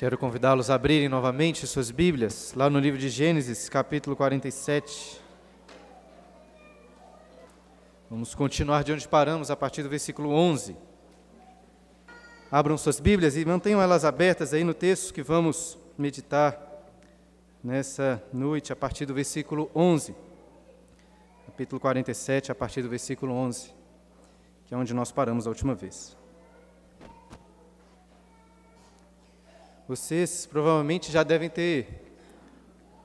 Quero convidá-los a abrirem novamente suas Bíblias, lá no livro de Gênesis, capítulo 47. Vamos continuar de onde paramos, a partir do versículo 11. Abram suas Bíblias e mantenham elas abertas aí no texto que vamos meditar nessa noite, a partir do versículo 11. Capítulo 47, a partir do versículo 11, que é onde nós paramos a última vez. Vocês provavelmente já devem ter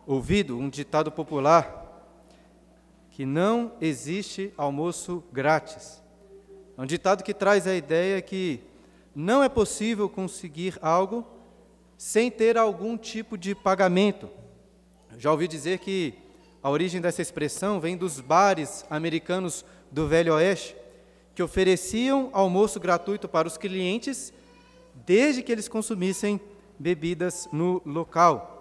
ouvido um ditado popular que não existe almoço grátis. É um ditado que traz a ideia que não é possível conseguir algo sem ter algum tipo de pagamento. Já ouvi dizer que a origem dessa expressão vem dos bares americanos do Velho Oeste, que ofereciam almoço gratuito para os clientes desde que eles consumissem bebidas no local.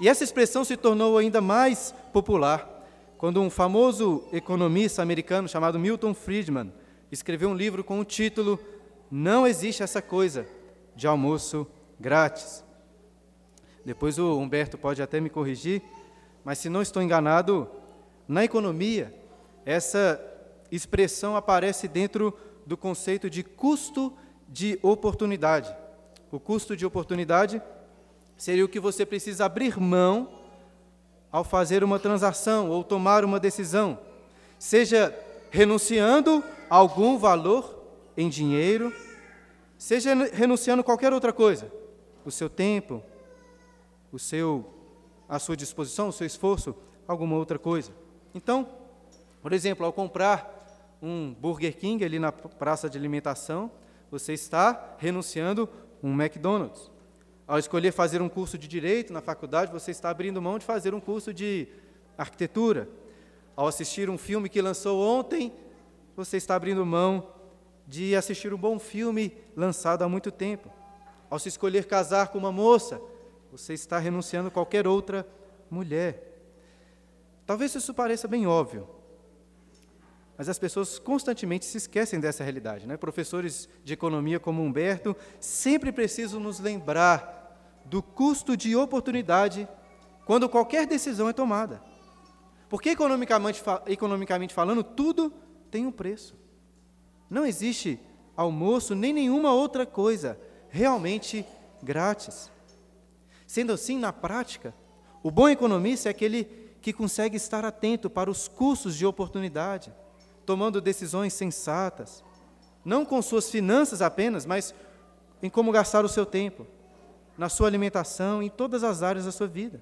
E essa expressão se tornou ainda mais popular quando um famoso economista americano chamado Milton Friedman escreveu um livro com o título Não existe essa coisa de almoço grátis. Depois o Humberto pode até me corrigir, mas se não estou enganado, na economia, essa expressão aparece dentro do conceito de custo de oportunidade. O custo de oportunidade seria o que você precisa abrir mão ao fazer uma transação ou tomar uma decisão, seja renunciando a algum valor em dinheiro, seja renunciando a qualquer outra coisa, o seu tempo, o seu a sua disposição, o seu esforço, alguma outra coisa. Então, por exemplo, ao comprar um Burger King ali na praça de alimentação, você está renunciando um McDonald's. Ao escolher fazer um curso de direito na faculdade, você está abrindo mão de fazer um curso de arquitetura. Ao assistir um filme que lançou ontem, você está abrindo mão de assistir um bom filme lançado há muito tempo. Ao se escolher casar com uma moça, você está renunciando a qualquer outra mulher. Talvez isso pareça bem óbvio, mas as pessoas constantemente se esquecem dessa realidade. Né? Professores de economia como Humberto sempre precisam nos lembrar do custo de oportunidade quando qualquer decisão é tomada. Porque, economicamente, economicamente falando, tudo tem um preço. Não existe almoço nem nenhuma outra coisa realmente grátis. Sendo assim, na prática, o bom economista é aquele que consegue estar atento para os custos de oportunidade tomando decisões sensatas, não com suas finanças apenas, mas em como gastar o seu tempo, na sua alimentação, em todas as áreas da sua vida.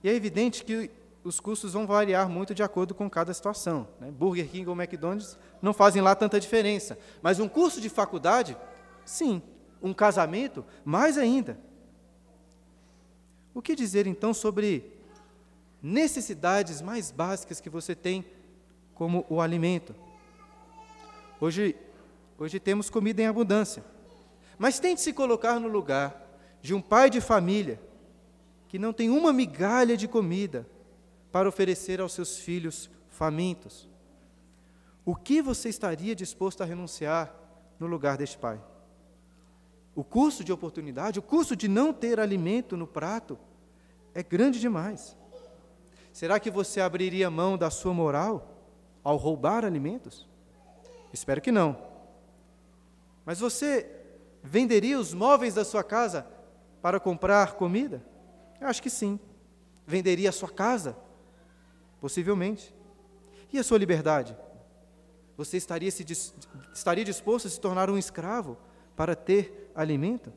E é evidente que os custos vão variar muito de acordo com cada situação. Né? Burger King ou McDonald's não fazem lá tanta diferença. Mas um curso de faculdade, sim. Um casamento, mais ainda. O que dizer então sobre necessidades mais básicas que você tem como o alimento. Hoje, hoje temos comida em abundância. Mas tente se colocar no lugar de um pai de família que não tem uma migalha de comida para oferecer aos seus filhos famintos. O que você estaria disposto a renunciar no lugar deste pai? O custo de oportunidade, o custo de não ter alimento no prato é grande demais. Será que você abriria mão da sua moral ao roubar alimentos? Espero que não. Mas você venderia os móveis da sua casa para comprar comida? Eu acho que sim. Venderia a sua casa? Possivelmente. E a sua liberdade? Você estaria, se, estaria disposto a se tornar um escravo para ter alimento?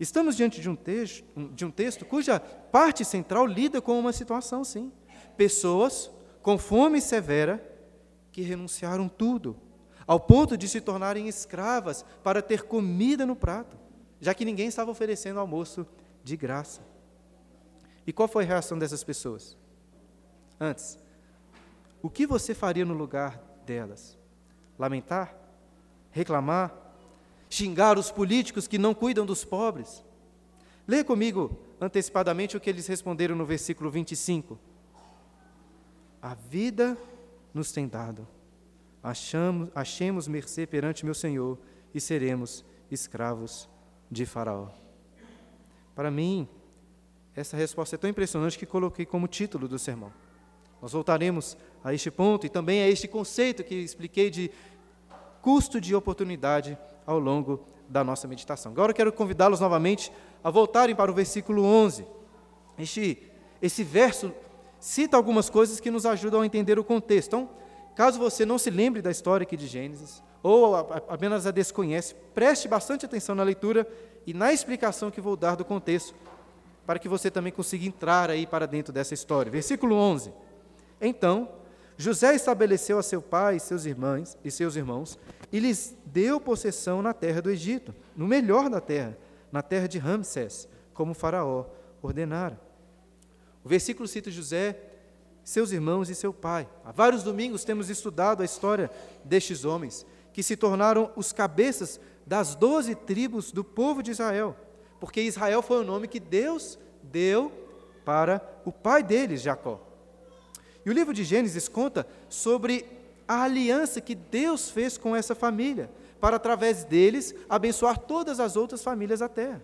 Estamos diante de um, texto, de um texto cuja parte central lida com uma situação, sim. Pessoas com fome severa, que renunciaram tudo, ao ponto de se tornarem escravas para ter comida no prato, já que ninguém estava oferecendo almoço de graça. E qual foi a reação dessas pessoas? Antes, o que você faria no lugar delas? Lamentar? Reclamar? Xingar os políticos que não cuidam dos pobres? Leia comigo antecipadamente o que eles responderam no versículo 25 a vida nos tem dado. Achamos, achemos mercê perante meu Senhor e seremos escravos de Faraó. Para mim, essa resposta é tão impressionante que coloquei como título do sermão. Nós voltaremos a este ponto e também a este conceito que expliquei de custo de oportunidade ao longo da nossa meditação. Agora eu quero convidá-los novamente a voltarem para o versículo 11. Este, esse verso cita algumas coisas que nos ajudam a entender o contexto. Então, caso você não se lembre da história aqui de Gênesis, ou apenas a desconhece, preste bastante atenção na leitura e na explicação que vou dar do contexto, para que você também consiga entrar aí para dentro dessa história. Versículo 11. Então, José estabeleceu a seu pai e seus irmãos e seus irmãos e lhes deu possessão na terra do Egito, no melhor da terra, na terra de Ramsés, como Faraó ordenara. O versículo cita José, seus irmãos e seu pai. Há vários domingos temos estudado a história destes homens que se tornaram os cabeças das doze tribos do povo de Israel, porque Israel foi o nome que Deus deu para o pai deles, Jacó. E o livro de Gênesis conta sobre a aliança que Deus fez com essa família, para através deles abençoar todas as outras famílias da terra.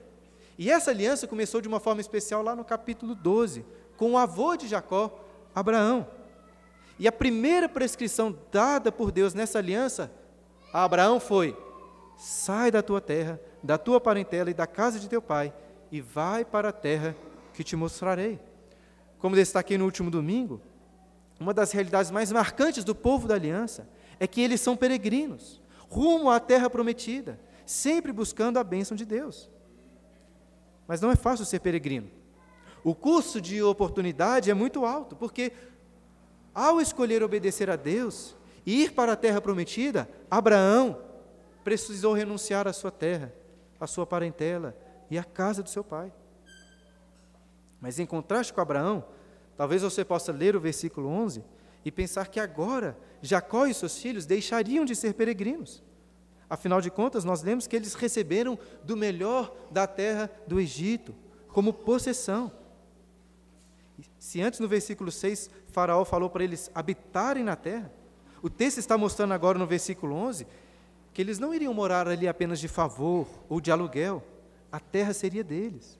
E essa aliança começou de uma forma especial lá no capítulo 12, com o avô de Jacó, Abraão. E a primeira prescrição dada por Deus nessa aliança a Abraão foi: sai da tua terra, da tua parentela e da casa de teu pai, e vai para a terra que te mostrarei. Como destaquei no último domingo, uma das realidades mais marcantes do povo da aliança é que eles são peregrinos, rumo à terra prometida, sempre buscando a bênção de Deus. Mas não é fácil ser peregrino. O custo de oportunidade é muito alto, porque ao escolher obedecer a Deus, e ir para a terra prometida, Abraão precisou renunciar à sua terra, à sua parentela e à casa do seu pai. Mas em contraste com Abraão, talvez você possa ler o versículo 11 e pensar que agora Jacó e seus filhos deixariam de ser peregrinos. Afinal de contas, nós lemos que eles receberam do melhor da terra do Egito, como possessão. Se antes no versículo 6 Faraó falou para eles habitarem na terra, o texto está mostrando agora no versículo 11 que eles não iriam morar ali apenas de favor ou de aluguel, a terra seria deles.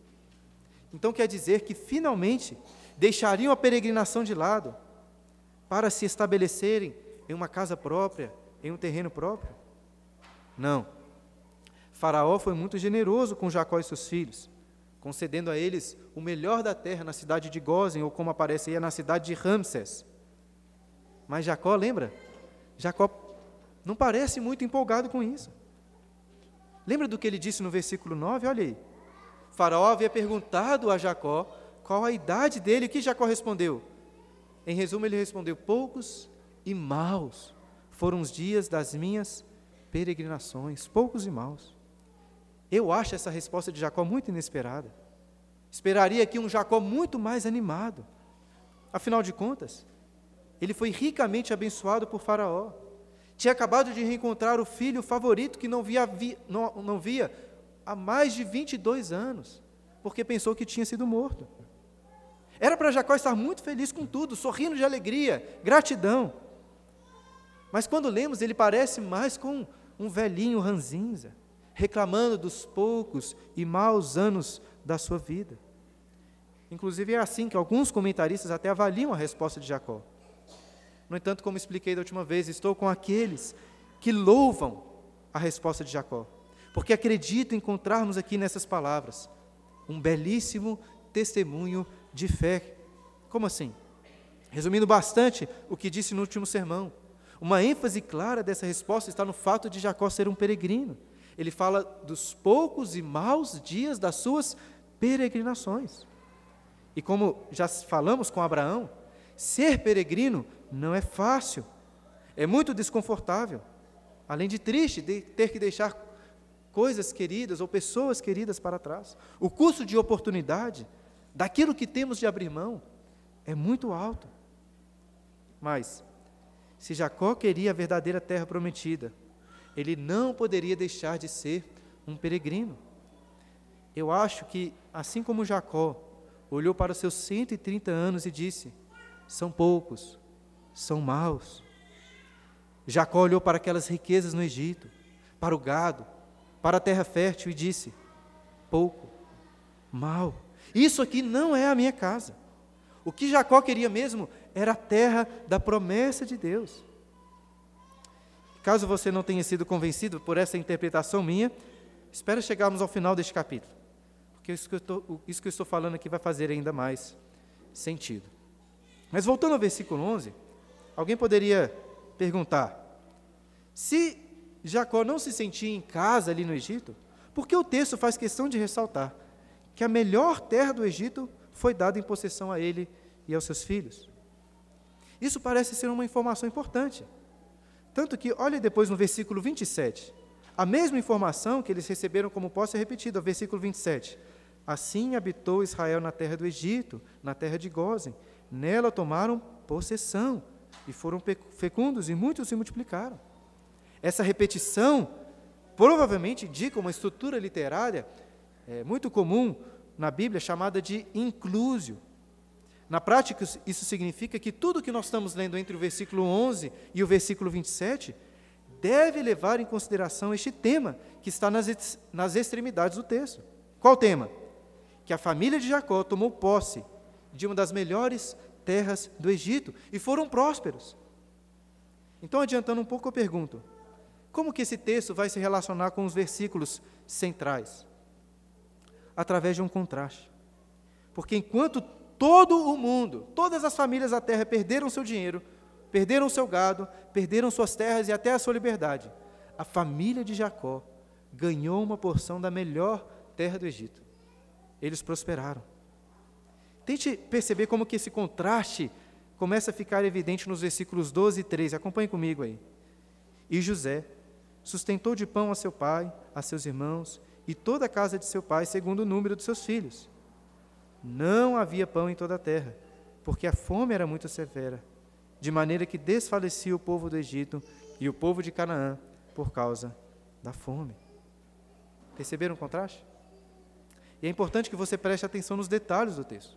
Então quer dizer que finalmente deixariam a peregrinação de lado para se estabelecerem em uma casa própria, em um terreno próprio? Não. Faraó foi muito generoso com Jacó e seus filhos, concedendo a eles o melhor da terra na cidade de Gozen, ou como aparece aí, na cidade de Ramsés. Mas Jacó, lembra? Jacó não parece muito empolgado com isso. Lembra do que ele disse no versículo 9? Olha aí. Faraó havia perguntado a Jacó qual a idade dele, o que Jacó respondeu? Em resumo, ele respondeu: Poucos e maus foram os dias das minhas peregrinações, poucos e maus. Eu acho essa resposta de Jacó muito inesperada. Esperaria aqui um Jacó muito mais animado. Afinal de contas, ele foi ricamente abençoado por Faraó. Tinha acabado de reencontrar o filho favorito que não via, vi, não, não via há mais de 22 anos, porque pensou que tinha sido morto. Era para Jacó estar muito feliz com tudo, sorrindo de alegria, gratidão. Mas quando lemos, ele parece mais com um velhinho ranzinza, reclamando dos poucos e maus anos da sua vida. Inclusive é assim que alguns comentaristas até avaliam a resposta de Jacó. No entanto, como expliquei da última vez, estou com aqueles que louvam a resposta de Jacó, porque acredito encontrarmos aqui nessas palavras um belíssimo testemunho de fé. Como assim? Resumindo bastante o que disse no último sermão, uma ênfase clara dessa resposta está no fato de Jacó ser um peregrino. Ele fala dos poucos e maus dias das suas peregrinações. E como já falamos com Abraão, ser peregrino não é fácil, é muito desconfortável. Além de triste, de ter que deixar coisas queridas ou pessoas queridas para trás. O custo de oportunidade, daquilo que temos de abrir mão, é muito alto. Mas, se Jacó queria a verdadeira terra prometida, ele não poderia deixar de ser um peregrino. Eu acho que, assim como Jacó olhou para os seus 130 anos e disse: são poucos, são maus. Jacó olhou para aquelas riquezas no Egito, para o gado, para a terra fértil e disse: pouco, mal. Isso aqui não é a minha casa. O que Jacó queria mesmo era a terra da promessa de Deus. Caso você não tenha sido convencido por essa interpretação minha, espera chegarmos ao final deste capítulo, porque isso que, estou, isso que eu estou falando aqui vai fazer ainda mais sentido. Mas voltando ao versículo 11, alguém poderia perguntar: se Jacó não se sentia em casa ali no Egito, por que o texto faz questão de ressaltar que a melhor terra do Egito foi dada em possessão a ele e aos seus filhos? Isso parece ser uma informação importante. Tanto que, olhe depois no versículo 27, a mesma informação que eles receberam como posse é repetida, versículo 27. Assim habitou Israel na terra do Egito, na terra de Gozen. Nela tomaram possessão e foram fecundos e muitos se multiplicaram. Essa repetição provavelmente indica uma estrutura literária é, muito comum na Bíblia chamada de inclusio. Na prática, isso significa que tudo que nós estamos lendo entre o versículo 11 e o versículo 27 deve levar em consideração este tema que está nas, nas extremidades do texto. Qual tema? Que a família de Jacó tomou posse de uma das melhores terras do Egito e foram prósperos. Então, adiantando um pouco, eu pergunto: como que esse texto vai se relacionar com os versículos centrais? Através de um contraste. Porque enquanto todo o mundo, todas as famílias da terra perderam seu dinheiro, perderam seu gado, perderam suas terras e até a sua liberdade. A família de Jacó ganhou uma porção da melhor terra do Egito. Eles prosperaram. Tente perceber como que esse contraste começa a ficar evidente nos versículos 12 e 13. Acompanhe comigo aí. E José sustentou de pão a seu pai, a seus irmãos e toda a casa de seu pai, segundo o número de seus filhos. Não havia pão em toda a terra, porque a fome era muito severa de maneira que desfalecia o povo do Egito e o povo de Canaã por causa da fome. Perceberam o contraste? E é importante que você preste atenção nos detalhes do texto.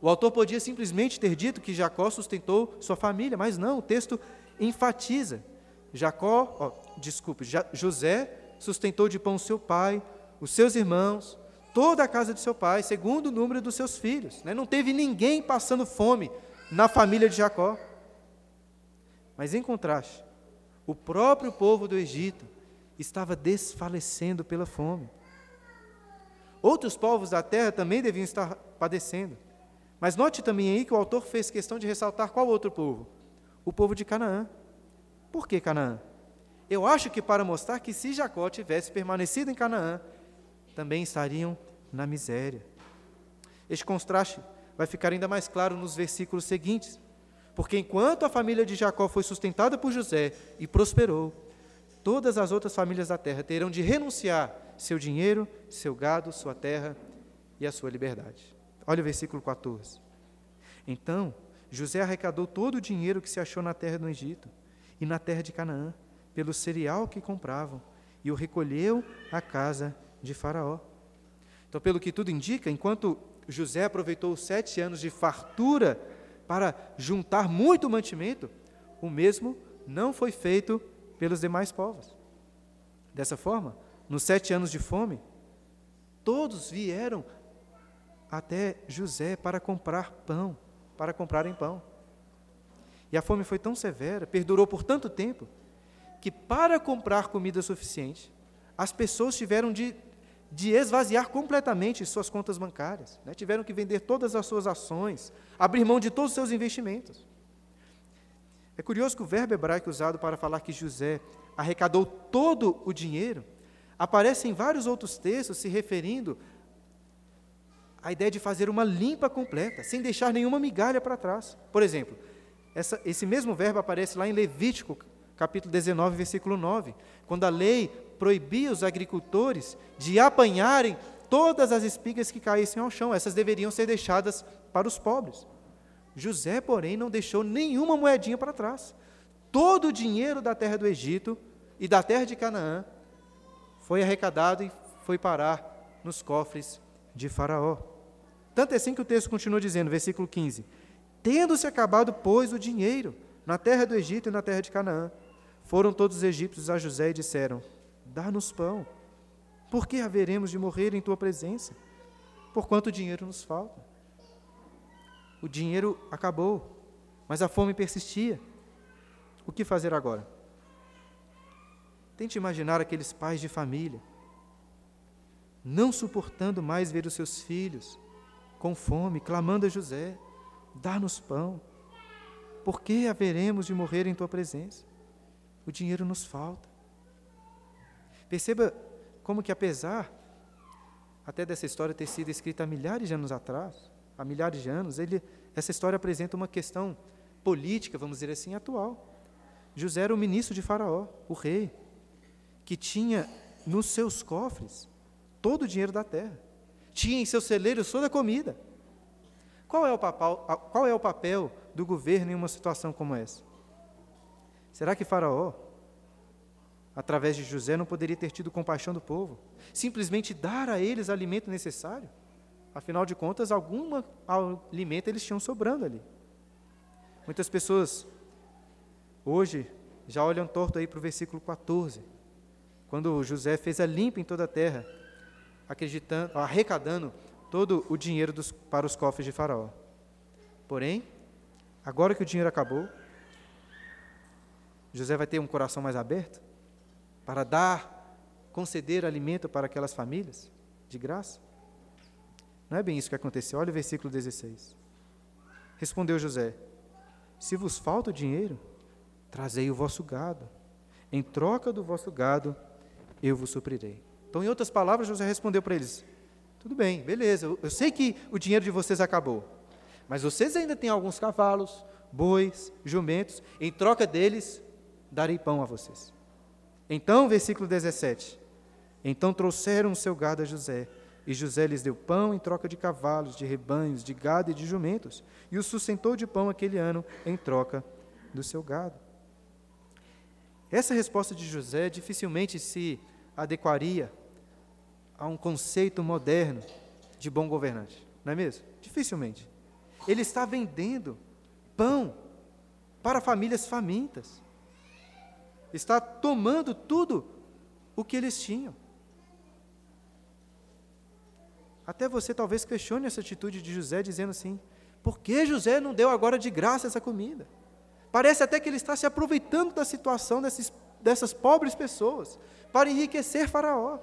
O autor podia simplesmente ter dito que Jacó sustentou sua família, mas não, o texto enfatiza. Jacó, oh, desculpe, José sustentou de pão seu pai, os seus irmãos, toda a casa de seu pai, segundo o número dos seus filhos. Né? Não teve ninguém passando fome na família de Jacó. Mas, em contraste, o próprio povo do Egito estava desfalecendo pela fome. Outros povos da terra também deviam estar padecendo. Mas note também aí que o autor fez questão de ressaltar qual outro povo? O povo de Canaã. Por que Canaã? Eu acho que para mostrar que se Jacó tivesse permanecido em Canaã, também estariam na miséria. Este contraste vai ficar ainda mais claro nos versículos seguintes. Porque enquanto a família de Jacó foi sustentada por José e prosperou, todas as outras famílias da terra terão de renunciar seu dinheiro, seu gado, sua terra e a sua liberdade. Olha o versículo 14. Então, José arrecadou todo o dinheiro que se achou na terra do Egito e na terra de Canaã, pelo cereal que compravam, e o recolheu à casa de Faraó. Então, pelo que tudo indica, enquanto José aproveitou os sete anos de fartura para juntar muito mantimento, o mesmo não foi feito pelos demais povos. Dessa forma, nos sete anos de fome, todos vieram até José para comprar pão, para comprarem pão. E a fome foi tão severa, perdurou por tanto tempo, que para comprar comida suficiente, as pessoas tiveram de de esvaziar completamente suas contas bancárias. Né? Tiveram que vender todas as suas ações, abrir mão de todos os seus investimentos. É curioso que o verbo hebraico usado para falar que José arrecadou todo o dinheiro aparece em vários outros textos se referindo à ideia de fazer uma limpa completa, sem deixar nenhuma migalha para trás. Por exemplo, essa, esse mesmo verbo aparece lá em Levítico, capítulo 19, versículo 9, quando a lei proibia os agricultores de apanharem todas as espigas que caíssem ao chão, essas deveriam ser deixadas para os pobres. José, porém, não deixou nenhuma moedinha para trás. Todo o dinheiro da terra do Egito e da terra de Canaã foi arrecadado e foi parar nos cofres de Faraó. Tanto é assim que o texto continua dizendo, versículo 15: Tendo-se acabado, pois, o dinheiro na terra do Egito e na terra de Canaã, foram todos os egípcios a José e disseram: Dá-nos pão, Por que haveremos de morrer em tua presença? Por quanto dinheiro nos falta? O dinheiro acabou, mas a fome persistia. O que fazer agora? Tente imaginar aqueles pais de família, não suportando mais ver os seus filhos com fome, clamando a José: dá-nos pão. Por que haveremos de morrer em tua presença? O dinheiro nos falta. Perceba como que apesar até dessa história ter sido escrita há milhares de anos atrás, há milhares de anos, ele, essa história apresenta uma questão política, vamos dizer assim, atual. José era o ministro de Faraó, o rei, que tinha nos seus cofres todo o dinheiro da terra, tinha em seus celeiros toda a comida. Qual é o qual é o papel do governo em uma situação como essa? Será que Faraó através de José, não poderia ter tido compaixão do povo, simplesmente dar a eles alimento necessário. Afinal de contas, algum alimento eles tinham sobrando ali. Muitas pessoas hoje já olham torto aí para o versículo 14, quando José fez a limpa em toda a terra, acreditando, arrecadando todo o dinheiro dos, para os cofres de Faraó. Porém, agora que o dinheiro acabou, José vai ter um coração mais aberto? Para dar, conceder alimento para aquelas famílias de graça? Não é bem isso que aconteceu. Olha o versículo 16. Respondeu José: Se vos falta o dinheiro, trazei o vosso gado. Em troca do vosso gado, eu vos suprirei. Então, em outras palavras, José respondeu para eles: Tudo bem, beleza, eu, eu sei que o dinheiro de vocês acabou, mas vocês ainda têm alguns cavalos, bois, jumentos, em troca deles, darei pão a vocês. Então, versículo 17: Então trouxeram o seu gado a José, e José lhes deu pão em troca de cavalos, de rebanhos, de gado e de jumentos, e o sustentou de pão aquele ano em troca do seu gado. Essa resposta de José dificilmente se adequaria a um conceito moderno de bom governante, não é mesmo? Dificilmente. Ele está vendendo pão para famílias famintas está tomando tudo o que eles tinham. Até você talvez questione essa atitude de José, dizendo assim: por que José não deu agora de graça essa comida? Parece até que ele está se aproveitando da situação desses, dessas pobres pessoas para enriquecer Faraó.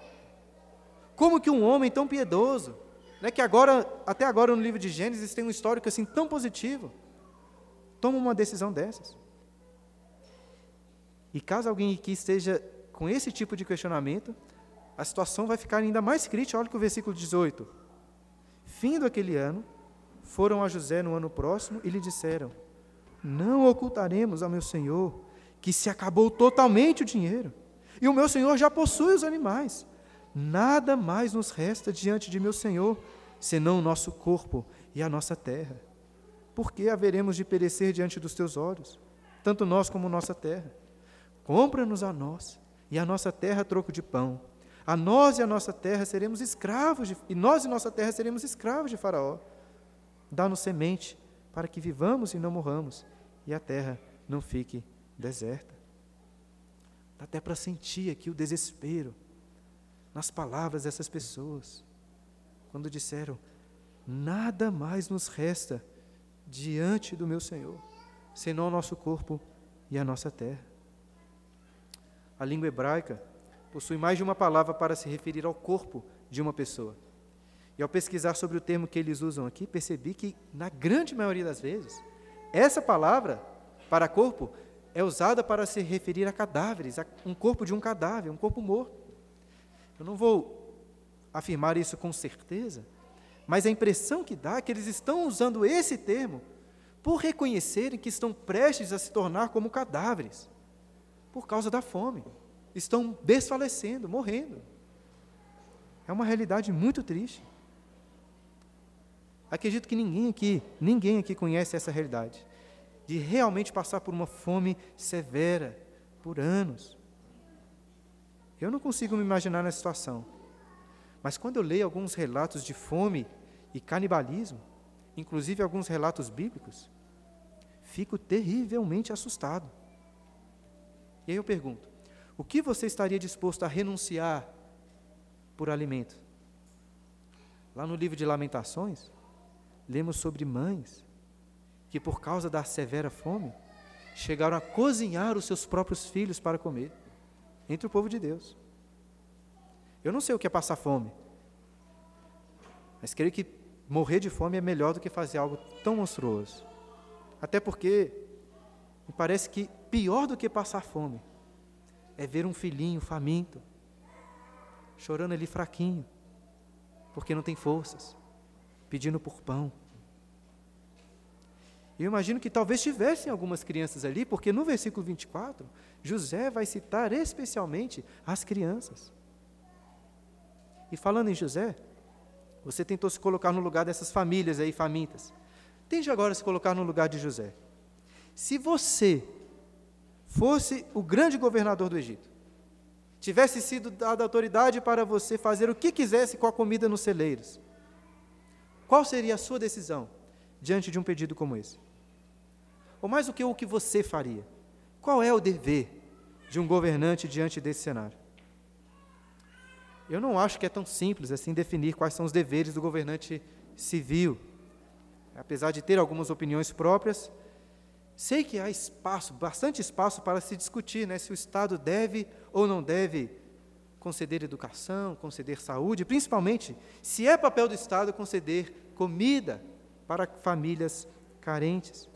Como que um homem tão piedoso, né, que agora, até agora no livro de Gênesis tem um histórico assim tão positivo, toma uma decisão dessas? E caso alguém aqui esteja com esse tipo de questionamento, a situação vai ficar ainda mais crítica. Olha que o versículo 18. Fim do aquele ano, foram a José no ano próximo e lhe disseram: Não ocultaremos ao meu senhor que se acabou totalmente o dinheiro, e o meu senhor já possui os animais. Nada mais nos resta diante de meu senhor, senão o nosso corpo e a nossa terra. Por que haveremos de perecer diante dos teus olhos, tanto nós como nossa terra? Compra-nos a nós e a nossa terra troco de pão. A nós e a nossa terra seremos escravos, de, e nós e nossa terra seremos escravos de Faraó. Dá-nos semente para que vivamos e não morramos, e a terra não fique deserta. Dá até para sentir aqui o desespero nas palavras dessas pessoas, quando disseram: Nada mais nos resta diante do meu Senhor, senão o nosso corpo e a nossa terra. A língua hebraica possui mais de uma palavra para se referir ao corpo de uma pessoa. E ao pesquisar sobre o termo que eles usam aqui, percebi que, na grande maioria das vezes, essa palavra para corpo é usada para se referir a cadáveres, a um corpo de um cadáver, um corpo morto. Eu não vou afirmar isso com certeza, mas a impressão que dá é que eles estão usando esse termo por reconhecerem que estão prestes a se tornar como cadáveres por causa da fome. Estão desfalecendo, morrendo. É uma realidade muito triste. Acredito que ninguém aqui, ninguém aqui conhece essa realidade de realmente passar por uma fome severa por anos. Eu não consigo me imaginar nessa situação. Mas quando eu leio alguns relatos de fome e canibalismo, inclusive alguns relatos bíblicos, fico terrivelmente assustado. E aí eu pergunto: o que você estaria disposto a renunciar por alimento. Lá no livro de Lamentações, lemos sobre mães que, por causa da severa fome, chegaram a cozinhar os seus próprios filhos para comer, entre o povo de Deus. Eu não sei o que é passar fome, mas creio que morrer de fome é melhor do que fazer algo tão monstruoso. Até porque me parece que pior do que passar fome é ver um filhinho faminto, chorando ali fraquinho, porque não tem forças, pedindo por pão. Eu imagino que talvez tivessem algumas crianças ali, porque no versículo 24, José vai citar especialmente as crianças. E falando em José, você tentou se colocar no lugar dessas famílias aí famintas. Tente agora se colocar no lugar de José. Se você fosse o grande governador do Egito, tivesse sido dada autoridade para você fazer o que quisesse com a comida nos celeiros, qual seria a sua decisão diante de um pedido como esse? Ou mais do que o que você faria? Qual é o dever de um governante diante desse cenário? Eu não acho que é tão simples assim definir quais são os deveres do governante civil. Apesar de ter algumas opiniões próprias, sei que há espaço, bastante espaço para se discutir né, se o Estado deve ou não deve conceder educação, conceder saúde, principalmente se é papel do Estado conceder comida para famílias carentes.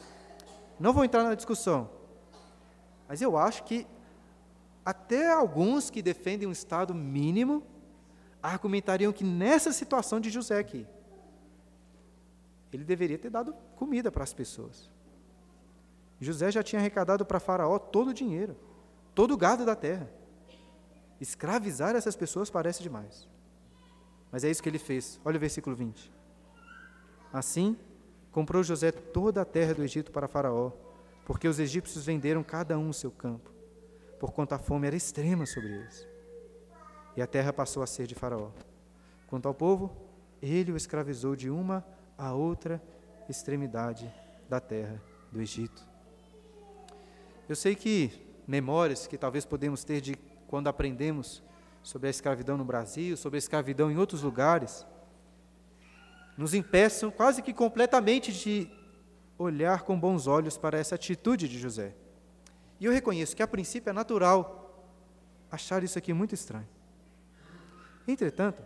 Não vou entrar na discussão, mas eu acho que até alguns que defendem um Estado mínimo argumentariam que nessa situação de José aqui, ele deveria ter dado comida para as pessoas. José já tinha arrecadado para Faraó todo o dinheiro, todo o gado da terra. Escravizar essas pessoas parece demais. Mas é isso que ele fez. Olha o versículo 20. Assim, comprou José toda a terra do Egito para Faraó, porque os egípcios venderam cada um o seu campo, por quanto a fome era extrema sobre eles. E a terra passou a ser de Faraó. Quanto ao povo, ele o escravizou de uma a outra extremidade da terra do Egito. Eu sei que memórias que talvez podemos ter de quando aprendemos sobre a escravidão no Brasil, sobre a escravidão em outros lugares, nos impeçam quase que completamente de olhar com bons olhos para essa atitude de José. E eu reconheço que a princípio é natural achar isso aqui muito estranho. Entretanto,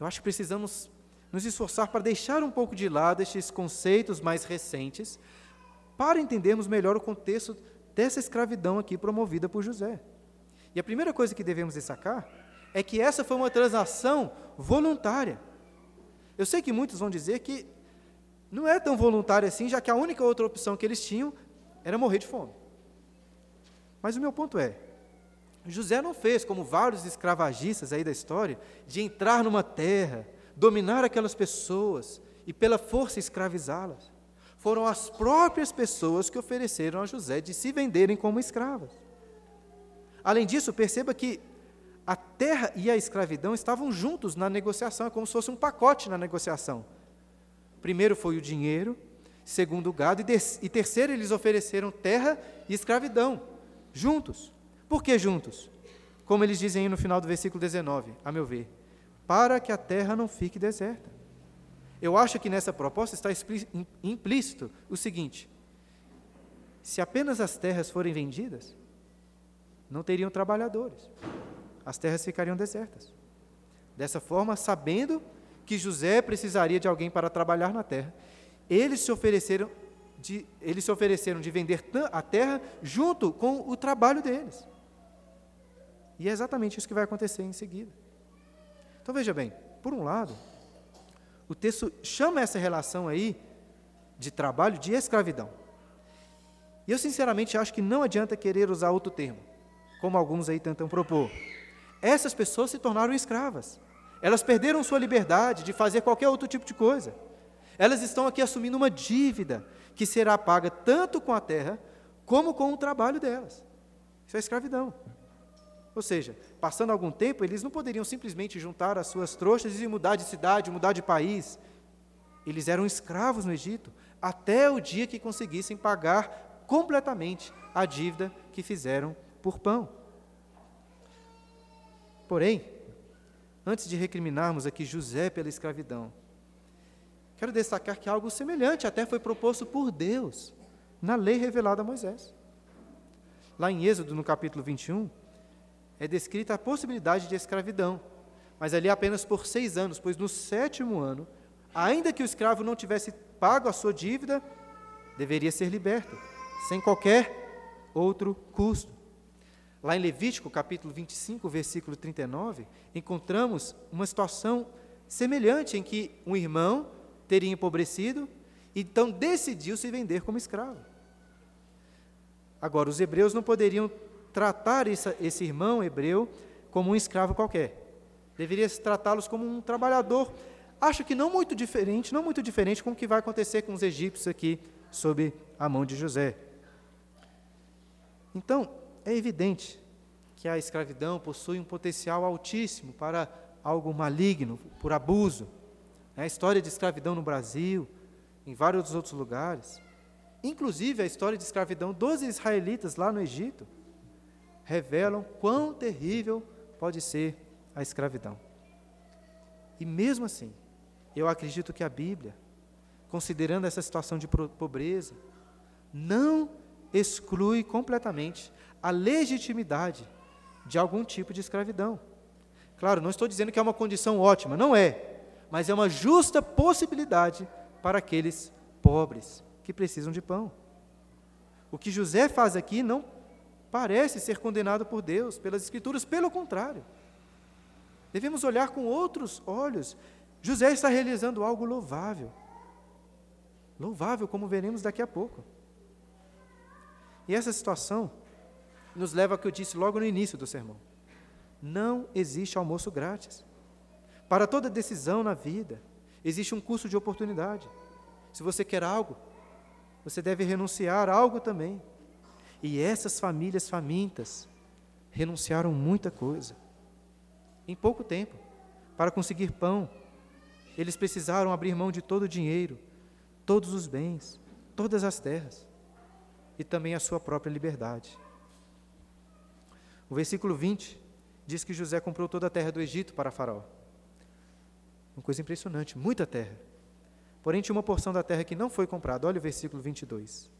eu acho que precisamos nos esforçar para deixar um pouco de lado estes conceitos mais recentes para entendermos melhor o contexto dessa escravidão aqui promovida por José. E a primeira coisa que devemos destacar é que essa foi uma transação voluntária. Eu sei que muitos vão dizer que não é tão voluntária assim, já que a única outra opção que eles tinham era morrer de fome. Mas o meu ponto é, José não fez como vários escravagistas aí da história, de entrar numa terra, dominar aquelas pessoas e pela força escravizá-las. Foram as próprias pessoas que ofereceram a José de se venderem como escravas. Além disso, perceba que a terra e a escravidão estavam juntos na negociação, é como se fosse um pacote na negociação. Primeiro foi o dinheiro, segundo o gado, e, e terceiro eles ofereceram terra e escravidão, juntos. Por que juntos? Como eles dizem aí no final do versículo 19, a meu ver, para que a terra não fique deserta. Eu acho que nessa proposta está implícito o seguinte: se apenas as terras forem vendidas, não teriam trabalhadores as terras ficariam desertas. Dessa forma, sabendo que José precisaria de alguém para trabalhar na terra, eles se ofereceram de, eles se ofereceram de vender a terra junto com o trabalho deles. E é exatamente isso que vai acontecer em seguida. Então veja bem, por um lado, o texto chama essa relação aí de trabalho de escravidão. E eu sinceramente acho que não adianta querer usar outro termo, como alguns aí tentam propor essas pessoas se tornaram escravas. Elas perderam sua liberdade de fazer qualquer outro tipo de coisa. Elas estão aqui assumindo uma dívida que será paga tanto com a terra como com o trabalho delas. Isso é escravidão. Ou seja, passando algum tempo, eles não poderiam simplesmente juntar as suas trouxas e mudar de cidade, mudar de país. Eles eram escravos no Egito até o dia que conseguissem pagar completamente a dívida que fizeram por pão. Porém, antes de recriminarmos aqui José pela escravidão, quero destacar que algo semelhante até foi proposto por Deus na lei revelada a Moisés. Lá em Êxodo, no capítulo 21, é descrita a possibilidade de escravidão, mas ali apenas por seis anos, pois no sétimo ano, ainda que o escravo não tivesse pago a sua dívida, deveria ser liberto, sem qualquer outro custo. Lá em Levítico, capítulo 25, versículo 39, encontramos uma situação semelhante em que um irmão teria empobrecido, então decidiu se vender como escravo. Agora, os hebreus não poderiam tratar esse irmão hebreu como um escravo qualquer. Deveria tratá-los como um trabalhador. Acho que não muito diferente, não muito diferente com o que vai acontecer com os egípcios aqui sob a mão de José. Então, é evidente que a escravidão possui um potencial altíssimo para algo maligno, por abuso. A história de escravidão no Brasil, em vários outros lugares, inclusive a história de escravidão dos israelitas lá no Egito, revelam quão terrível pode ser a escravidão. E mesmo assim, eu acredito que a Bíblia, considerando essa situação de pobreza, não exclui completamente a legitimidade de algum tipo de escravidão. Claro, não estou dizendo que é uma condição ótima, não é, mas é uma justa possibilidade para aqueles pobres que precisam de pão. O que José faz aqui não parece ser condenado por Deus, pelas Escrituras, pelo contrário. Devemos olhar com outros olhos. José está realizando algo louvável. Louvável, como veremos daqui a pouco. E essa situação nos leva ao que eu disse logo no início do sermão. Não existe almoço grátis. Para toda decisão na vida, existe um custo de oportunidade. Se você quer algo, você deve renunciar a algo também. E essas famílias famintas renunciaram muita coisa. Em pouco tempo, para conseguir pão, eles precisaram abrir mão de todo o dinheiro, todos os bens, todas as terras e também a sua própria liberdade. O versículo 20 diz que José comprou toda a terra do Egito para Faraó. Uma coisa impressionante, muita terra. Porém, tinha uma porção da terra que não foi comprada. Olha o versículo 22.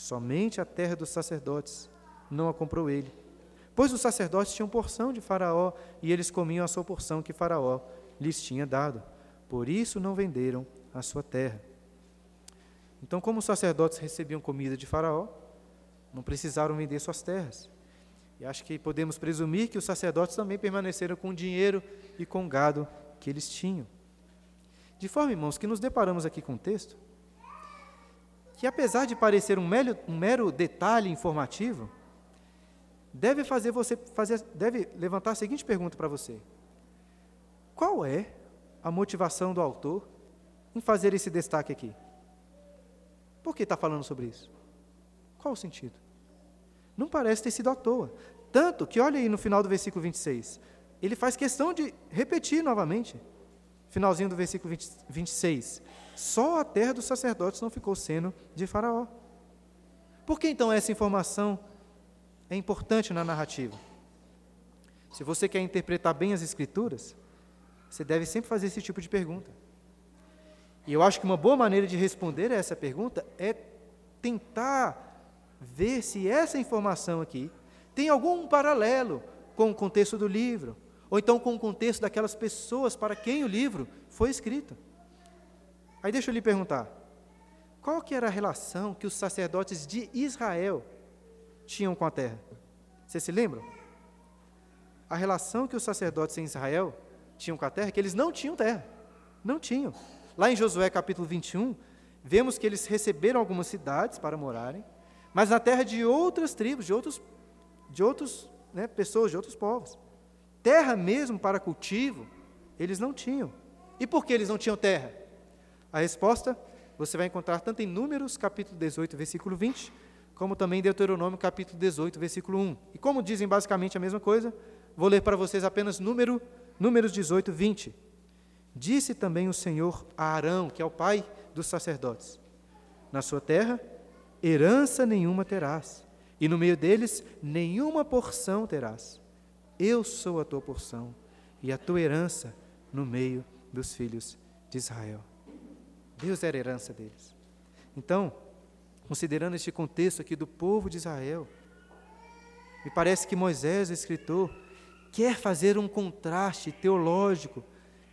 Somente a terra dos sacerdotes não a comprou ele. Pois os sacerdotes tinham porção de Faraó e eles comiam a sua porção que Faraó lhes tinha dado. Por isso não venderam a sua terra. Então, como os sacerdotes recebiam comida de Faraó, não precisaram vender suas terras. E acho que podemos presumir que os sacerdotes também permaneceram com dinheiro e com gado que eles tinham. De forma, irmãos, que nos deparamos aqui com um texto que, apesar de parecer um mero, um mero detalhe informativo, deve fazer você fazer, deve levantar a seguinte pergunta para você: Qual é a motivação do autor em fazer esse destaque aqui? Por que está falando sobre isso? Qual o sentido? Não parece ter sido à toa. Tanto que, olha aí no final do versículo 26, ele faz questão de repetir novamente, finalzinho do versículo 20, 26. Só a terra dos sacerdotes não ficou sendo de Faraó. Por que então essa informação é importante na narrativa? Se você quer interpretar bem as Escrituras, você deve sempre fazer esse tipo de pergunta. E eu acho que uma boa maneira de responder a essa pergunta é tentar ver se essa informação aqui tem algum paralelo com o contexto do livro, ou então com o contexto daquelas pessoas para quem o livro foi escrito. Aí deixa eu lhe perguntar, qual que era a relação que os sacerdotes de Israel tinham com a terra? Vocês se lembram? A relação que os sacerdotes em Israel tinham com a terra que eles não tinham terra. Não tinham. Lá em Josué capítulo 21, vemos que eles receberam algumas cidades para morarem, mas na terra de outras tribos, de outros, de outros né, pessoas, de outros povos. Terra mesmo para cultivo, eles não tinham. E por que eles não tinham terra? A resposta você vai encontrar tanto em Números, capítulo 18, versículo 20, como também em Deuteronômio, capítulo 18, versículo 1. E como dizem basicamente a mesma coisa, vou ler para vocês apenas número, Números 18, 20. Disse também o Senhor a Arão, que é o pai dos sacerdotes: Na sua terra, herança nenhuma terás, e no meio deles, nenhuma porção terás eu sou a tua porção, e a tua herança no meio dos filhos de Israel. Deus era a herança deles. Então, considerando este contexto aqui do povo de Israel, me parece que Moisés, o escritor, quer fazer um contraste teológico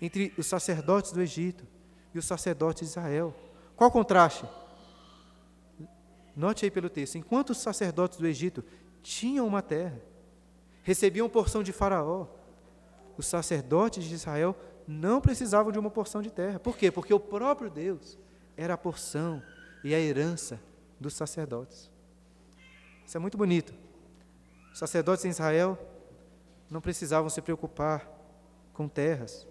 entre os sacerdotes do Egito e os sacerdotes de Israel. Qual contraste? Note aí pelo texto: enquanto os sacerdotes do Egito tinham uma terra, recebiam porção de Faraó, os sacerdotes de Israel não precisavam de uma porção de terra. Por quê? Porque o próprio Deus era a porção e a herança dos sacerdotes. Isso é muito bonito. Os sacerdotes em Israel não precisavam se preocupar com terras,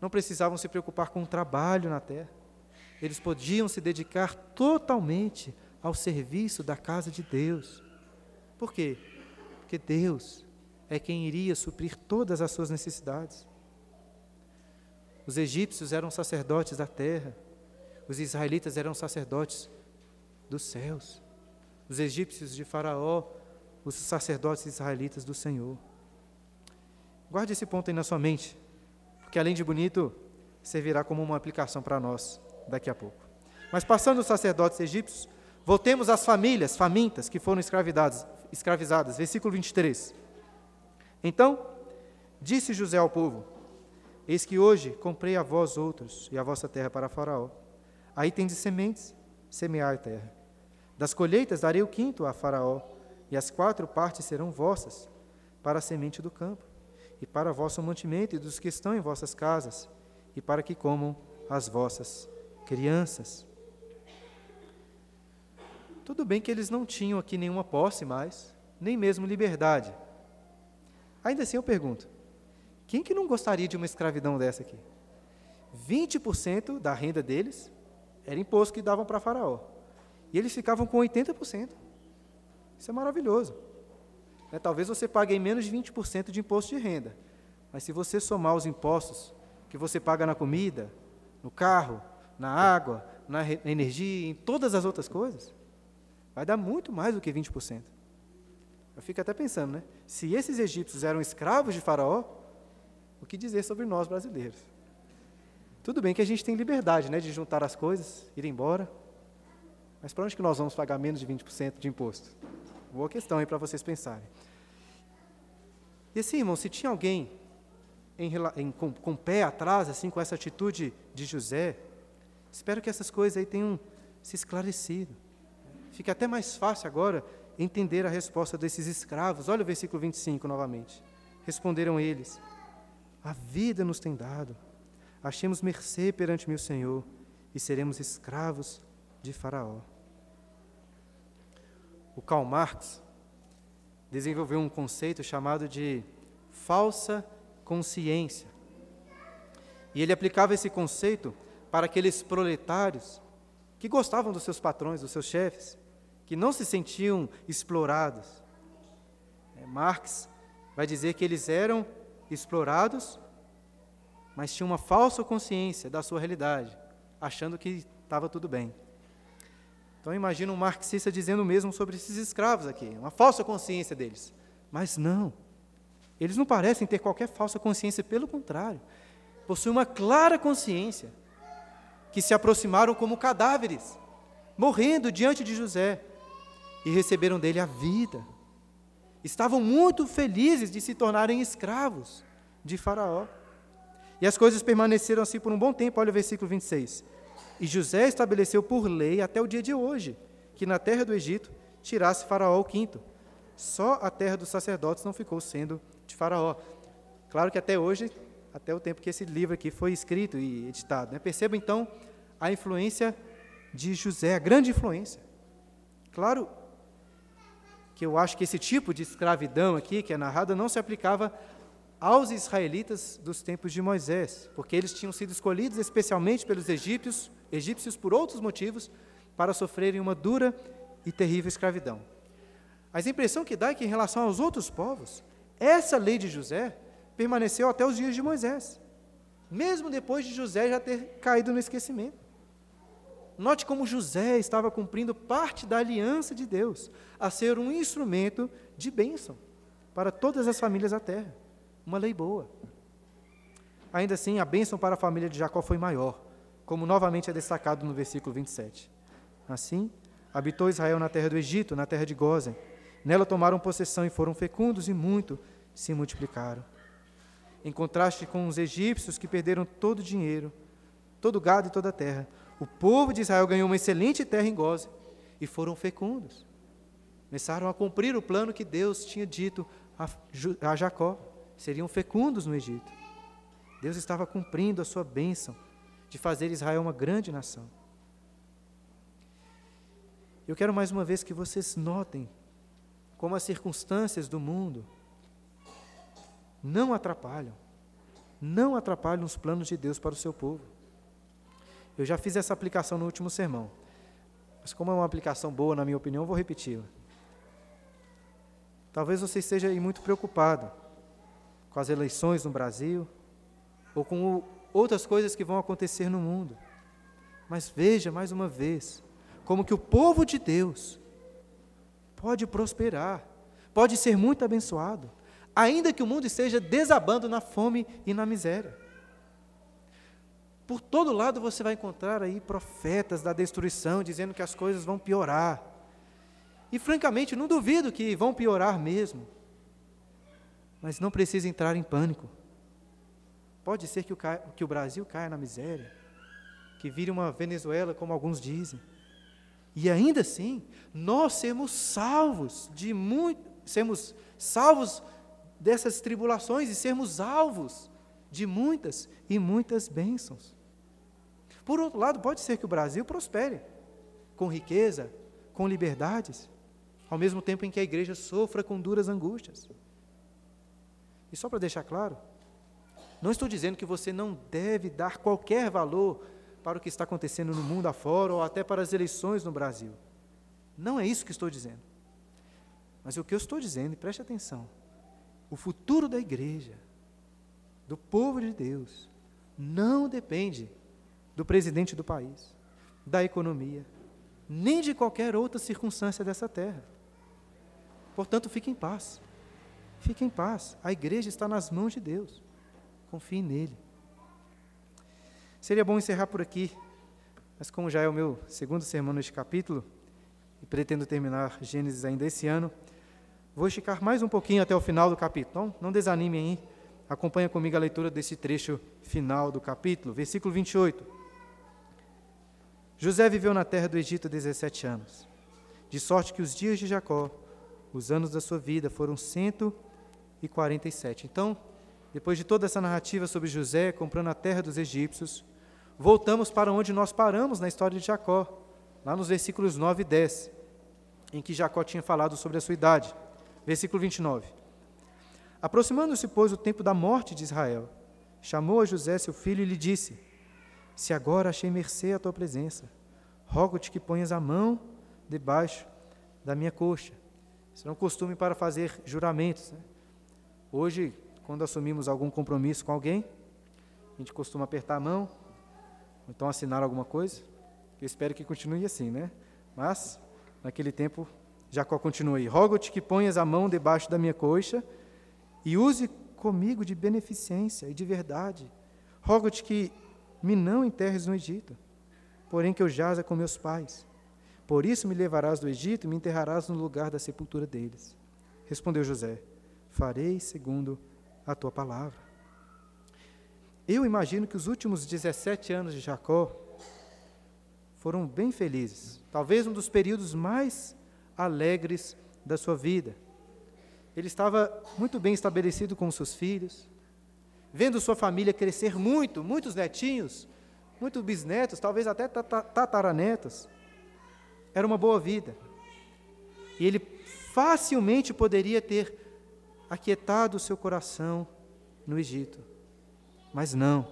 não precisavam se preocupar com o trabalho na terra. Eles podiam se dedicar totalmente ao serviço da casa de Deus. Por quê? Porque Deus é quem iria suprir todas as suas necessidades. Os egípcios eram sacerdotes da terra, os israelitas eram sacerdotes dos céus. Os egípcios de Faraó, os sacerdotes israelitas do Senhor. Guarde esse ponto aí na sua mente, porque além de bonito, servirá como uma aplicação para nós daqui a pouco. Mas passando os sacerdotes egípcios, voltemos às famílias famintas que foram escravizadas, escravizadas. Versículo 23. Então, disse José ao povo: Eis que hoje comprei a vós outros e a vossa terra para Faraó. Aí tendes sementes, semeai a terra. Das colheitas darei o quinto a Faraó, e as quatro partes serão vossas, para a semente do campo, e para vosso mantimento e dos que estão em vossas casas, e para que comam as vossas crianças. Tudo bem que eles não tinham aqui nenhuma posse mais, nem mesmo liberdade. Ainda assim eu pergunto: quem que não gostaria de uma escravidão dessa aqui? 20% da renda deles era imposto que davam para Faraó. E eles ficavam com 80%. Isso é maravilhoso. É, talvez você pague menos de 20% de imposto de renda. Mas se você somar os impostos que você paga na comida, no carro, na água, na energia, em todas as outras coisas, vai dar muito mais do que 20%. Eu fico até pensando, né? Se esses egípcios eram escravos de Faraó, o que dizer sobre nós brasileiros? Tudo bem que a gente tem liberdade, né, de juntar as coisas, ir embora, mas para onde que nós vamos pagar menos de 20% de imposto? Boa questão aí para vocês pensarem. E assim, irmão, se tinha alguém em, em, com, com o pé atrás, assim, com essa atitude de José, espero que essas coisas aí tenham se esclarecido. Fica até mais fácil agora entender a resposta desses escravos. Olha o versículo 25 novamente. Responderam eles: A vida nos tem dado, achemos mercê perante meu Senhor e seremos escravos de Faraó. O Karl Marx desenvolveu um conceito chamado de falsa consciência. E ele aplicava esse conceito para aqueles proletários que gostavam dos seus patrões, dos seus chefes, que não se sentiam explorados. É, Marx vai dizer que eles eram explorados, mas tinham uma falsa consciência da sua realidade, achando que estava tudo bem. Então imagina um marxista dizendo o mesmo sobre esses escravos aqui, uma falsa consciência deles. Mas não, eles não parecem ter qualquer falsa consciência, pelo contrário, possuem uma clara consciência, que se aproximaram como cadáveres, morrendo diante de José, e receberam dele a vida. Estavam muito felizes de se tornarem escravos de Faraó. E as coisas permaneceram assim por um bom tempo. Olha o versículo 26. E José estabeleceu por lei até o dia de hoje que na terra do Egito tirasse Faraó o quinto. Só a terra dos sacerdotes não ficou sendo de Faraó. Claro que até hoje, até o tempo que esse livro aqui foi escrito e editado. Né? Perceba então a influência de José, a grande influência. Claro que eu acho que esse tipo de escravidão aqui, que é narrada, não se aplicava aos israelitas dos tempos de Moisés, porque eles tinham sido escolhidos especialmente pelos egípcios, egípcios por outros motivos, para sofrerem uma dura e terrível escravidão. Mas a impressão que dá é que, em relação aos outros povos, essa lei de José permaneceu até os dias de Moisés, mesmo depois de José já ter caído no esquecimento. Note como José estava cumprindo parte da aliança de Deus, a ser um instrumento de bênção para todas as famílias da terra. Uma lei boa. ainda assim a bênção para a família de Jacó foi maior, como novamente é destacado no versículo 27. Assim, habitou Israel na terra do Egito, na terra de Gozen. Nela tomaram possessão e foram fecundos e muito se multiplicaram. Em contraste com os egípcios que perderam todo o dinheiro, todo o gado e toda a terra, o povo de Israel ganhou uma excelente terra em Gozen e foram fecundos. Começaram a cumprir o plano que Deus tinha dito a Jacó. Seriam fecundos no Egito. Deus estava cumprindo a sua bênção de fazer Israel uma grande nação. Eu quero mais uma vez que vocês notem como as circunstâncias do mundo não atrapalham, não atrapalham os planos de Deus para o seu povo. Eu já fiz essa aplicação no último sermão, mas como é uma aplicação boa, na minha opinião, vou repeti-la. Talvez você esteja muito preocupado com as eleições no Brasil, ou com outras coisas que vão acontecer no mundo. Mas veja mais uma vez como que o povo de Deus pode prosperar, pode ser muito abençoado, ainda que o mundo esteja desabando na fome e na miséria. Por todo lado você vai encontrar aí profetas da destruição dizendo que as coisas vão piorar. E francamente, não duvido que vão piorar mesmo. Mas não precisa entrar em pânico. Pode ser que o, que o Brasil caia na miséria, que vire uma Venezuela, como alguns dizem. E ainda assim, nós sermos salvos de muito, sermos salvos dessas tribulações e sermos alvos de muitas e muitas bênçãos. Por outro lado, pode ser que o Brasil prospere com riqueza, com liberdades, ao mesmo tempo em que a igreja sofra com duras angústias. E só para deixar claro, não estou dizendo que você não deve dar qualquer valor para o que está acontecendo no mundo afora ou até para as eleições no Brasil. Não é isso que estou dizendo. Mas o que eu estou dizendo, e preste atenção, o futuro da igreja, do povo de Deus, não depende do presidente do país, da economia, nem de qualquer outra circunstância dessa terra. Portanto, fique em paz. Fique em paz. A igreja está nas mãos de Deus. Confie nele. Seria bom encerrar por aqui, mas como já é o meu segundo sermão neste capítulo, e pretendo terminar Gênesis ainda esse ano, vou esticar mais um pouquinho até o final do capítulo. Então, não desanimem aí, acompanha comigo a leitura desse trecho final do capítulo, versículo 28. José viveu na terra do Egito 17 anos, de sorte que os dias de Jacó, os anos da sua vida, foram 147. Então, depois de toda essa narrativa sobre José comprando a terra dos egípcios, voltamos para onde nós paramos na história de Jacó, lá nos versículos 9 e 10, em que Jacó tinha falado sobre a sua idade. Versículo 29. Aproximando-se, pois, o tempo da morte de Israel, chamou a José, seu filho, e lhe disse: Se agora achei mercê à tua presença, rogo-te que ponhas a mão debaixo da minha coxa. Isso é um costume para fazer juramentos. Né? Hoje, quando assumimos algum compromisso com alguém, a gente costuma apertar a mão, ou então assinar alguma coisa. Eu espero que continue assim, né? Mas, naquele tempo, Jacó continua aí: Rogo-te que ponhas a mão debaixo da minha coxa e use comigo de beneficência e de verdade. Rogo-te que me não enterres no Egito, porém que eu jaza com meus pais. Por isso me levarás do Egito e me enterrarás no lugar da sepultura deles. Respondeu José: Farei segundo a tua palavra. Eu imagino que os últimos 17 anos de Jacó foram bem felizes, talvez um dos períodos mais alegres da sua vida. Ele estava muito bem estabelecido com seus filhos, vendo sua família crescer muito, muitos netinhos, muitos bisnetos, talvez até tataranetos. Era uma boa vida. E ele facilmente poderia ter aquietado o seu coração no Egito. Mas não.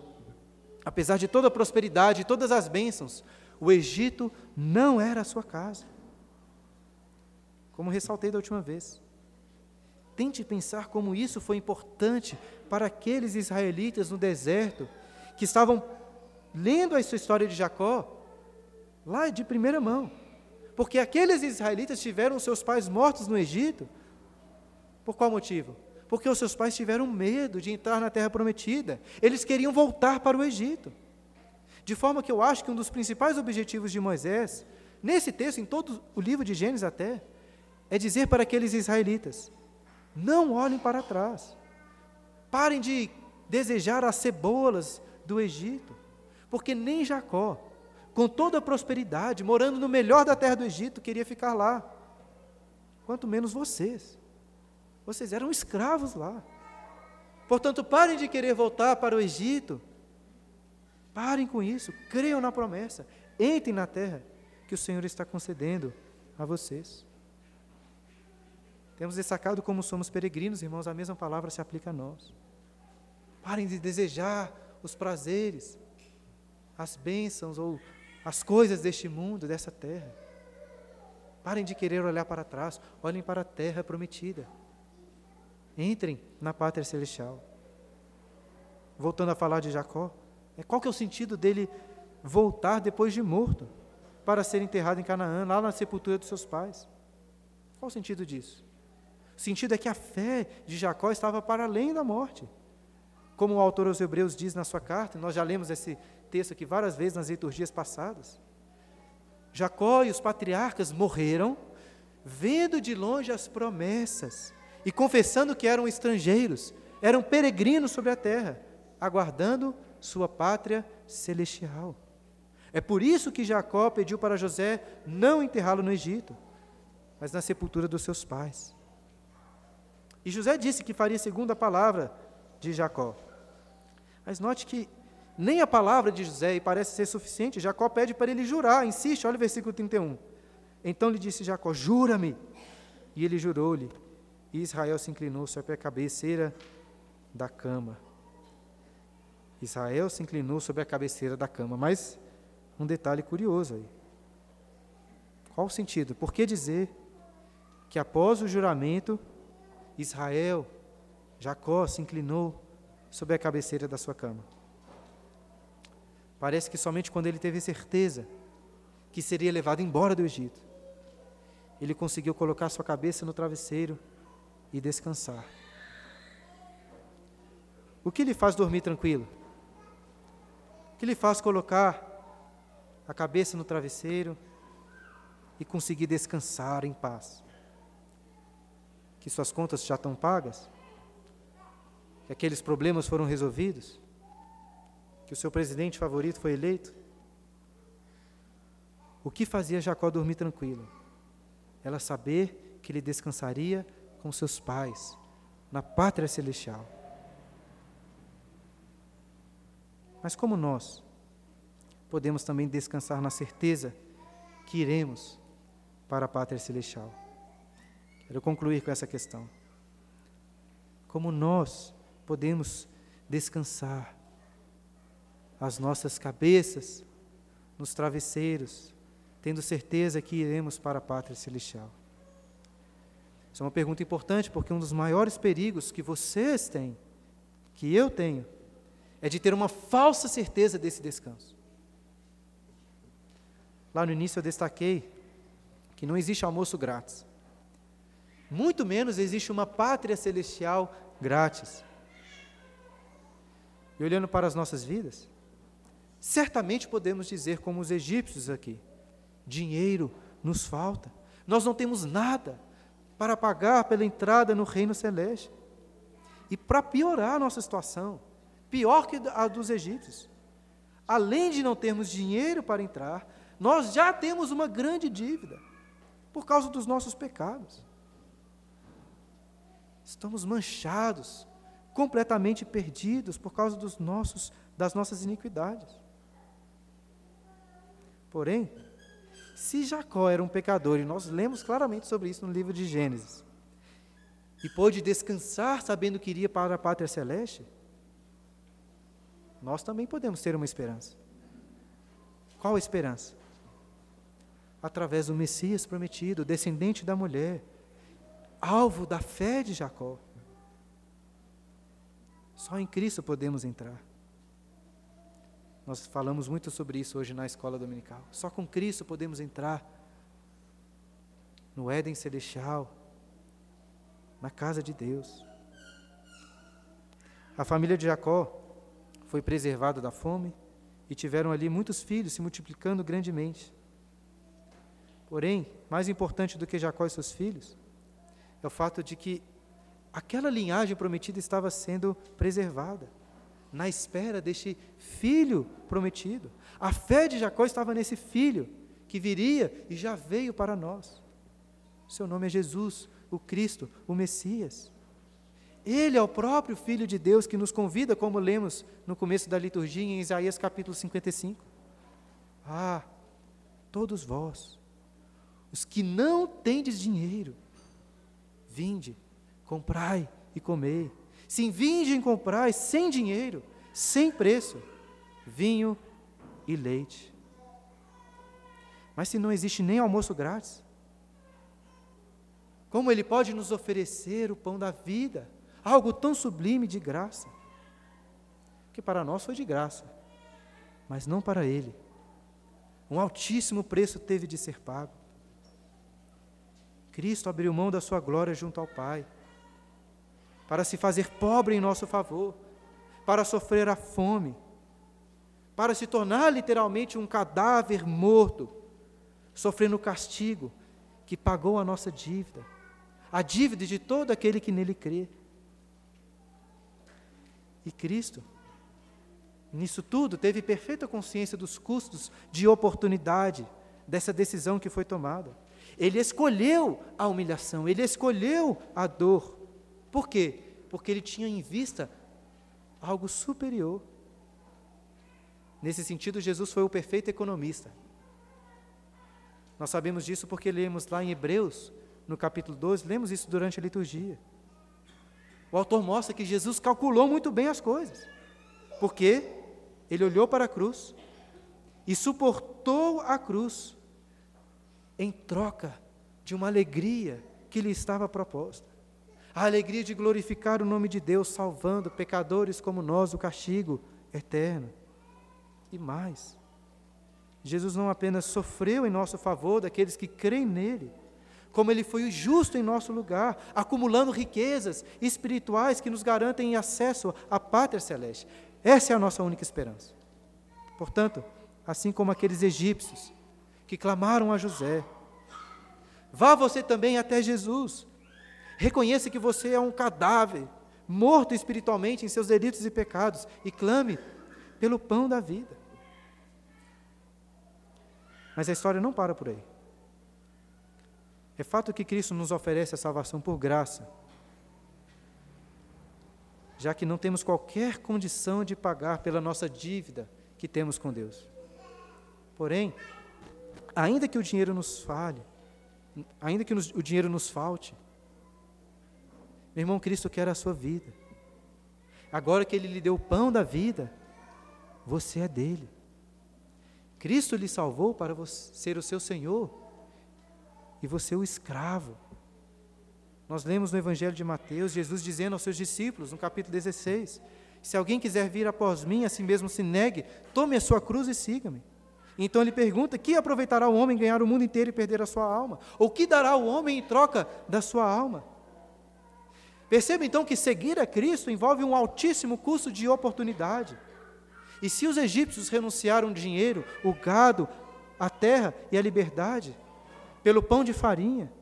Apesar de toda a prosperidade, todas as bênçãos, o Egito não era a sua casa. Como ressaltei da última vez. Tente pensar como isso foi importante para aqueles israelitas no deserto que estavam lendo a sua história de Jacó lá de primeira mão. Porque aqueles israelitas tiveram seus pais mortos no Egito por qual motivo? porque os seus pais tiveram medo de entrar na terra prometida. Eles queriam voltar para o Egito. De forma que eu acho que um dos principais objetivos de Moisés, nesse texto, em todo o livro de Gênesis até, é dizer para aqueles israelitas: não olhem para trás. Parem de desejar as cebolas do Egito, porque nem Jacó, com toda a prosperidade, morando no melhor da terra do Egito, queria ficar lá. Quanto menos vocês. Vocês eram escravos lá. Portanto, parem de querer voltar para o Egito. Parem com isso, creiam na promessa, entrem na terra que o Senhor está concedendo a vocês. Temos destacado como somos peregrinos, irmãos, a mesma palavra se aplica a nós. Parem de desejar os prazeres, as bênçãos ou as coisas deste mundo, dessa terra. Parem de querer olhar para trás, olhem para a terra prometida. Entrem na pátria celestial. Voltando a falar de Jacó, é qual que é o sentido dele voltar depois de morto para ser enterrado em Canaã, lá na sepultura dos seus pais? Qual o sentido disso? O sentido é que a fé de Jacó estava para além da morte. Como o autor aos Hebreus diz na sua carta, nós já lemos esse texto aqui várias vezes nas liturgias passadas. Jacó e os patriarcas morreram, vendo de longe as promessas e confessando que eram estrangeiros, eram peregrinos sobre a terra, aguardando sua pátria celestial. É por isso que Jacó pediu para José não enterrá-lo no Egito, mas na sepultura dos seus pais. E José disse que faria segundo a palavra de Jacó. Mas note que nem a palavra de José parece ser suficiente. Jacó pede para ele jurar, insiste, olha o versículo 31. Então lhe disse Jacó: Jura-me. E ele jurou-lhe. E Israel se inclinou sobre a cabeceira da cama. Israel se inclinou sobre a cabeceira da cama. Mas um detalhe curioso aí. Qual o sentido? Por que dizer que após o juramento Israel, Jacó se inclinou sobre a cabeceira da sua cama. Parece que somente quando ele teve certeza que seria levado embora do Egito, ele conseguiu colocar sua cabeça no travesseiro e descansar. O que lhe faz dormir tranquilo? O que lhe faz colocar a cabeça no travesseiro e conseguir descansar em paz? que suas contas já estão pagas? Que aqueles problemas foram resolvidos? Que o seu presidente favorito foi eleito? O que fazia Jacó dormir tranquilo? Ela saber que ele descansaria com seus pais, na pátria celestial. Mas como nós podemos também descansar na certeza que iremos para a pátria celestial? Quero concluir com essa questão. Como nós podemos descansar as nossas cabeças nos travesseiros, tendo certeza que iremos para a pátria celestial? Isso é uma pergunta importante, porque um dos maiores perigos que vocês têm, que eu tenho, é de ter uma falsa certeza desse descanso. Lá no início eu destaquei que não existe almoço grátis muito menos existe uma pátria celestial grátis. E olhando para as nossas vidas, certamente podemos dizer, como os egípcios aqui: dinheiro nos falta, nós não temos nada para pagar pela entrada no reino celeste. E para piorar a nossa situação, pior que a dos egípcios, além de não termos dinheiro para entrar, nós já temos uma grande dívida por causa dos nossos pecados. Estamos manchados, completamente perdidos por causa dos nossos, das nossas iniquidades. Porém, se Jacó era um pecador, e nós lemos claramente sobre isso no livro de Gênesis, e pôde descansar sabendo que iria para a pátria celeste, nós também podemos ter uma esperança. Qual a esperança? Através do Messias prometido, descendente da mulher, alvo da fé de Jacó. Só em Cristo podemos entrar. Nós falamos muito sobre isso hoje na escola dominical. Só com Cristo podemos entrar no Éden celestial, na casa de Deus. A família de Jacó foi preservada da fome e tiveram ali muitos filhos se multiplicando grandemente. Porém, mais importante do que Jacó e seus filhos é o fato de que aquela linhagem prometida estava sendo preservada, na espera deste filho prometido. A fé de Jacó estava nesse filho que viria e já veio para nós. Seu nome é Jesus, o Cristo, o Messias. Ele é o próprio Filho de Deus que nos convida, como lemos no começo da liturgia em Isaías capítulo 55. Ah, todos vós, os que não tendes dinheiro, vinde, comprai e comei. Sim, vinde e comprai sem dinheiro, sem preço, vinho e leite. Mas se não existe nem almoço grátis, como Ele pode nos oferecer o pão da vida, algo tão sublime de graça? Que para nós foi de graça, mas não para Ele. Um altíssimo preço teve de ser pago. Cristo abriu mão da sua glória junto ao Pai, para se fazer pobre em nosso favor, para sofrer a fome, para se tornar literalmente um cadáver morto, sofrendo o castigo que pagou a nossa dívida, a dívida de todo aquele que nele crê. E Cristo, nisso tudo, teve perfeita consciência dos custos de oportunidade dessa decisão que foi tomada. Ele escolheu a humilhação, ele escolheu a dor. Por quê? Porque ele tinha em vista algo superior. Nesse sentido, Jesus foi o perfeito economista. Nós sabemos disso porque lemos lá em Hebreus, no capítulo 12, lemos isso durante a liturgia. O autor mostra que Jesus calculou muito bem as coisas, porque ele olhou para a cruz e suportou a cruz em troca de uma alegria que lhe estava proposta. A alegria de glorificar o nome de Deus, salvando pecadores como nós do castigo eterno. E mais, Jesus não apenas sofreu em nosso favor daqueles que creem nele, como ele foi o justo em nosso lugar, acumulando riquezas espirituais que nos garantem acesso à pátria celeste. Essa é a nossa única esperança. Portanto, assim como aqueles egípcios que clamaram a José, vá você também até Jesus. Reconheça que você é um cadáver, morto espiritualmente em seus delitos e pecados, e clame pelo pão da vida. Mas a história não para por aí. É fato que Cristo nos oferece a salvação por graça, já que não temos qualquer condição de pagar pela nossa dívida que temos com Deus. Porém, ainda que o dinheiro nos falhe, ainda que o dinheiro nos falte, meu irmão, Cristo quer a sua vida. Agora que Ele lhe deu o pão da vida, você é dele. Cristo lhe salvou para ser o seu Senhor e você o escravo. Nós lemos no Evangelho de Mateus Jesus dizendo aos seus discípulos, no capítulo 16: Se alguém quiser vir após mim, a si mesmo se negue, tome a sua cruz e siga-me. Então ele pergunta: Que aproveitará o homem ganhar o mundo inteiro e perder a sua alma? Ou que dará o homem em troca da sua alma? Perceba então que seguir a Cristo envolve um altíssimo custo de oportunidade. E se os egípcios renunciaram o dinheiro, o gado, a terra e a liberdade, pelo pão de farinha,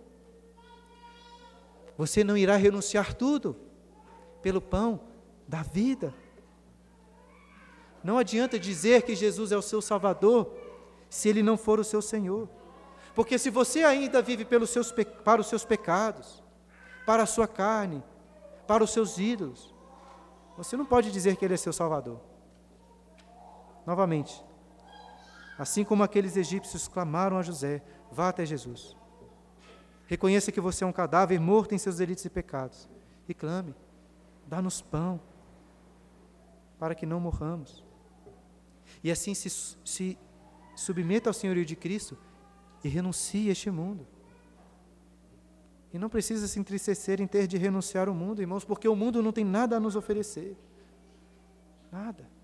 você não irá renunciar tudo pelo pão da vida. Não adianta dizer que Jesus é o seu Salvador se Ele não for o seu Senhor. Porque se você ainda vive pelos seus, para os seus pecados, para a sua carne, para os seus ídolos, você não pode dizer que Ele é seu Salvador. Novamente, assim como aqueles egípcios clamaram a José, vá até Jesus. Reconheça que você é um cadáver morto em seus delitos e pecados. E clame: dá-nos pão, para que não morramos. E assim se, se submeta ao senhorio de Cristo e renuncie a este mundo. E não precisa se entristecer em ter de renunciar ao mundo, irmãos, porque o mundo não tem nada a nos oferecer. Nada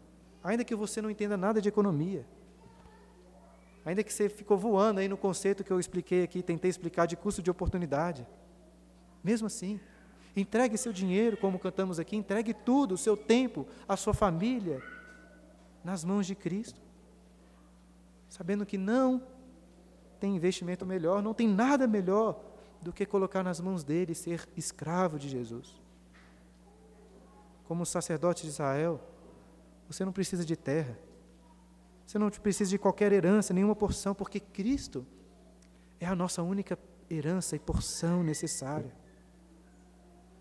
ainda que você não entenda nada de economia, ainda que você ficou voando aí no conceito que eu expliquei aqui, tentei explicar de custo de oportunidade, mesmo assim, Entregue seu dinheiro, como cantamos aqui, entregue tudo, o seu tempo, a sua família, nas mãos de Cristo. Sabendo que não tem investimento melhor, não tem nada melhor do que colocar nas mãos dele ser escravo de Jesus. Como sacerdote de Israel, você não precisa de terra, você não precisa de qualquer herança, nenhuma porção, porque Cristo é a nossa única herança e porção necessária.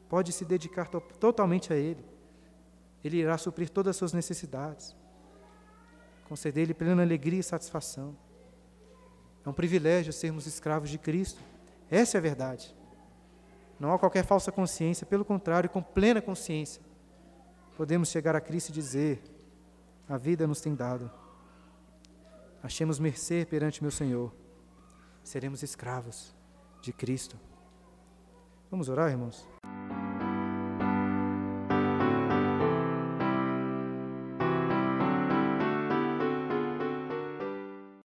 Pode se dedicar to totalmente a Ele. Ele irá suprir todas as suas necessidades, conceder-lhe plena alegria e satisfação. É um privilégio sermos escravos de Cristo. Essa é a verdade. Não há qualquer falsa consciência, pelo contrário, com plena consciência, podemos chegar a Cristo e dizer: A vida nos tem dado. Achemos mercê perante meu Senhor. Seremos escravos de Cristo. Vamos orar, irmãos?